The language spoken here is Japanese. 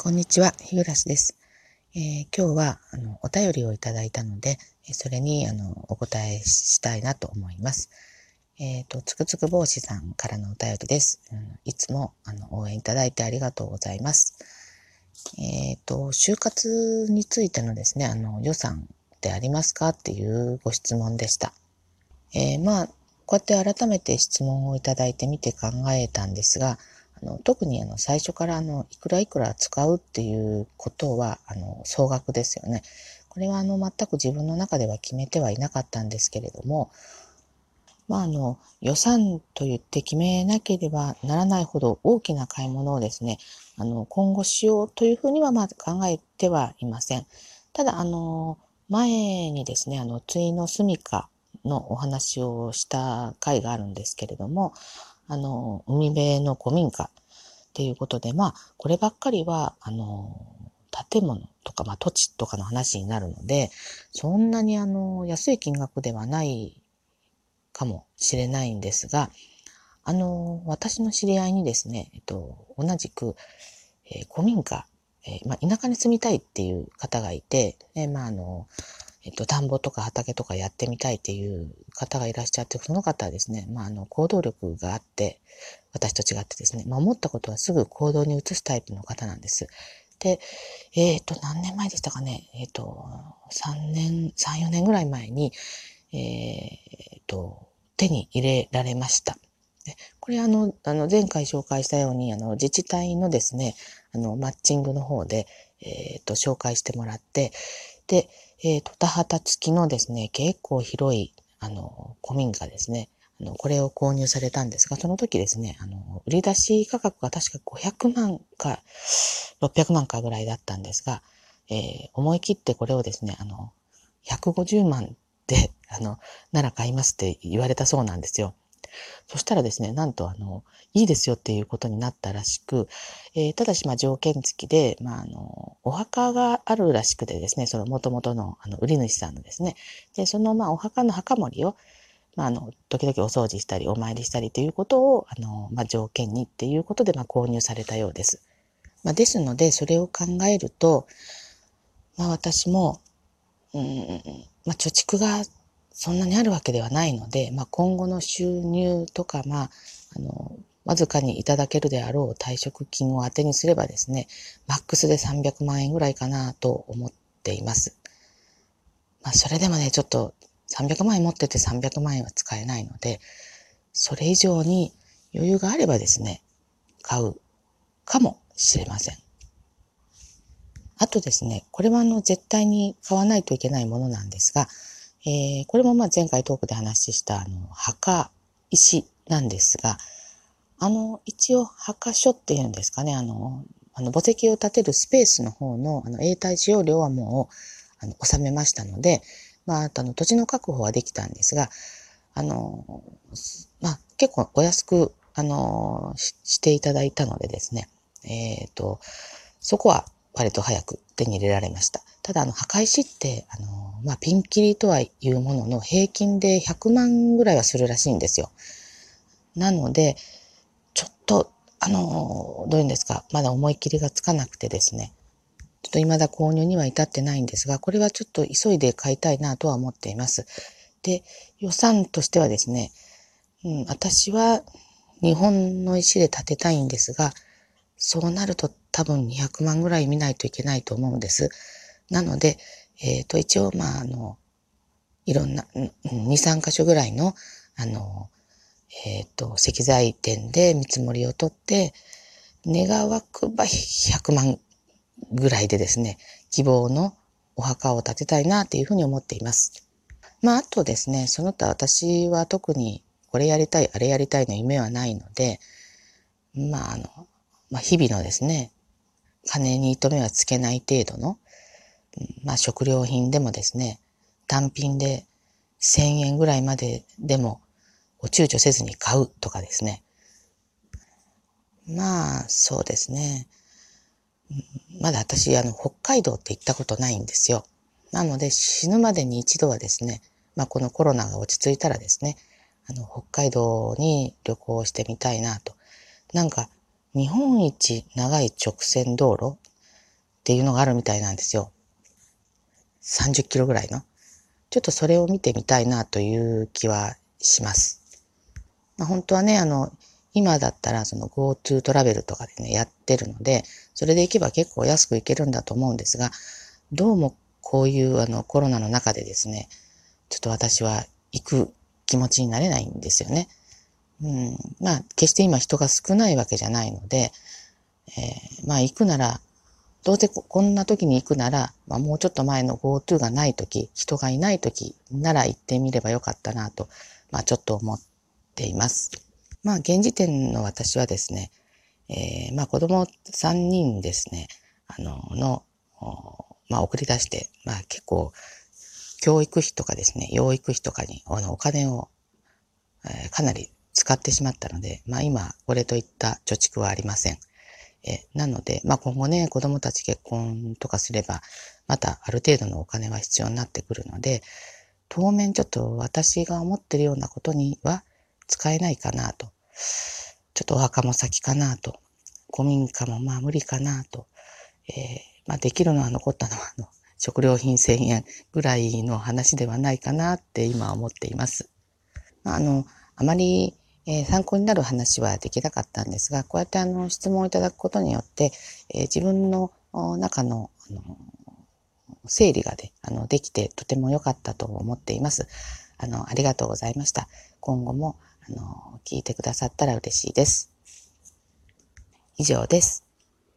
こんにちは、日暮です、えー、今日はあのお便りをいただいたので、それにあのお答えしたいなと思います。えっ、ー、と、つくつく帽子さんからのお便りです。うん、いつもあの応援いただいてありがとうございます。えっ、ー、と、就活についてのですね、あの予算ってありますかっていうご質問でした。えまあ、こうやって改めて質問をいただいてみて考えたんですが、あの特にあの最初からあのいくらいくら使うっていうことはあの総額ですよね。これはあの全く自分の中では決めてはいなかったんですけれども、まあ、あの予算と言って決めなければならないほど大きな買い物をですね、あの今後しようというふうにはまあ考えてはいません。ただ、あの前にですね、あの、ついの住みかのお話をした回があるんですけれども、あの、海辺の古民家っていうことで、まあ、こればっかりは、あの、建物とか、まあ、土地とかの話になるので、そんなにあの、安い金額ではないかもしれないんですが、あの、私の知り合いにですね、えっと、同じく、えー、古民家、えー、まあ、田舎に住みたいっていう方がいて、えまあ、あの、えっと、田んぼとか畑とかやってみたいっていう方がいらっしゃって、その方はですね、まあ、あの、行動力があって、私と違ってですね、ま、思ったことはすぐ行動に移すタイプの方なんです。で、えっ、ー、と、何年前でしたかね、えっ、ー、と、3年、3、4年ぐらい前に、えっ、ー、と、手に入れられました。これあの、あの、前回紹介したように、あの、自治体のですね、あの、マッチングの方で、えっ、と、紹介してもらって、で、えー、と、田畑付きのですね、結構広い、あの、古民家ですね。あの、これを購入されたんですが、その時ですね、あの、売り出し価格が確か500万か600万かぐらいだったんですが、えー、思い切ってこれをですね、あの、150万で、あの、なら買いますって言われたそうなんですよ。そしたらですね、なんとあの、いいですよっていうことになったらしく、えー、ただしまあ条件付きで、まああの、お墓があるらしくてですね、その元々のあの売り主さんのですね、で、そのまあお墓の墓守を、まああの、時々お掃除したりお参りしたりということを、あの、まあ条件にっていうことでまあ購入されたようです。まあですので、それを考えると、まあ私も、うん、まあ貯蓄がそんなにあるわけではないので、まあ、今後の収入とか、まあ、あの、わずかにいただけるであろう退職金を当てにすればですね、マックスで300万円ぐらいかなと思っています。まあ、それでもね、ちょっと300万円持ってて300万円は使えないので、それ以上に余裕があればですね、買うかもしれません。あとですね、これはあの絶対に買わないといけないものなんですが、えー、これもまあ前回トークで話したあの墓石なんですが、あの、一応墓所っていうんですかね、あの、あの墓石を建てるスペースの方のあの永代使用料はもうあの収めましたので、まあ、あの土地の確保はできたんですが、あの、まあ、結構お安く、あのし、していただいたのでですね、えっ、ー、と、そこは割と早く手に入れられました。ただ、あの、墓石って、あの、まあ、ピンキリとはいうものの平均で100万ぐらいはするらしいんですよ。なので、ちょっと、あの、どういうんですか、まだ思い切りがつかなくてですね、ちょっと未だ購入には至ってないんですが、これはちょっと急いで買いたいなとは思っています。で、予算としてはですね、うん、私は日本の石で建てたいんですが、そうなると多分200万ぐらい見ないといけないと思うんです。なので、えっ、ー、と、一応、まあ、あの、いろんな、2、3箇所ぐらいの、あの、えっ、ー、と、石材店で見積もりを取って、願わくば100万ぐらいでですね、希望のお墓を建てたいなというふうに思っています。まあ、あとですね、その他私は特にこれやりたい、あれやりたいの夢はないので、まあ、あの、まあ、日々のですね、金に糸目はつけない程度の、まあ食料品でもですね、単品で1000円ぐらいまででも躊躇せずに買うとかですね。まあ、そうですね。まだ私、あの、北海道って行ったことないんですよ。なので、死ぬまでに一度はですね、まあ、このコロナが落ち着いたらですね、あの、北海道に旅行してみたいなと。なんか、日本一長い直線道路っていうのがあるみたいなんですよ。30キロぐらいの。ちょっとそれを見てみたいなという気はします。まあ、本当はね、あの、今だったらその GoTo トラベルとかでね、やってるので、それで行けば結構安く行けるんだと思うんですが、どうもこういうあのコロナの中でですね、ちょっと私は行く気持ちになれないんですよね。うん、まあ、決して今人が少ないわけじゃないので、えー、まあ行くなら、どうせこんな時に行くなら、まあ、もうちょっと前の GoTo がない時、人がいない時なら行ってみればよかったなと、まあちょっと思っています。まあ現時点の私はですね、えー、まあ子供3人ですね、あの、の、まあ送り出して、まあ結構、教育費とかですね、養育費とかにあのお金を、えー、かなり使ってしまったので、まあ今、これといった貯蓄はありません。えなので、まあ今後ね、子供たち結婚とかすれば、またある程度のお金は必要になってくるので、当面ちょっと私が思ってるようなことには使えないかなと。ちょっとお墓も先かなと。古民家もまあ無理かなと。えー、まあできるのは残ったのはあの食料品1000円ぐらいの話ではないかなって今思っています。あの、あまりえー、参考になる話はできなかったんですが、こうやってあの質問をいただくことによって、えー、自分の中のあの整理がであのできてとても良かったと思っています。あの、ありがとうございました。今後もあの聞いてくださったら嬉しいです。以上です。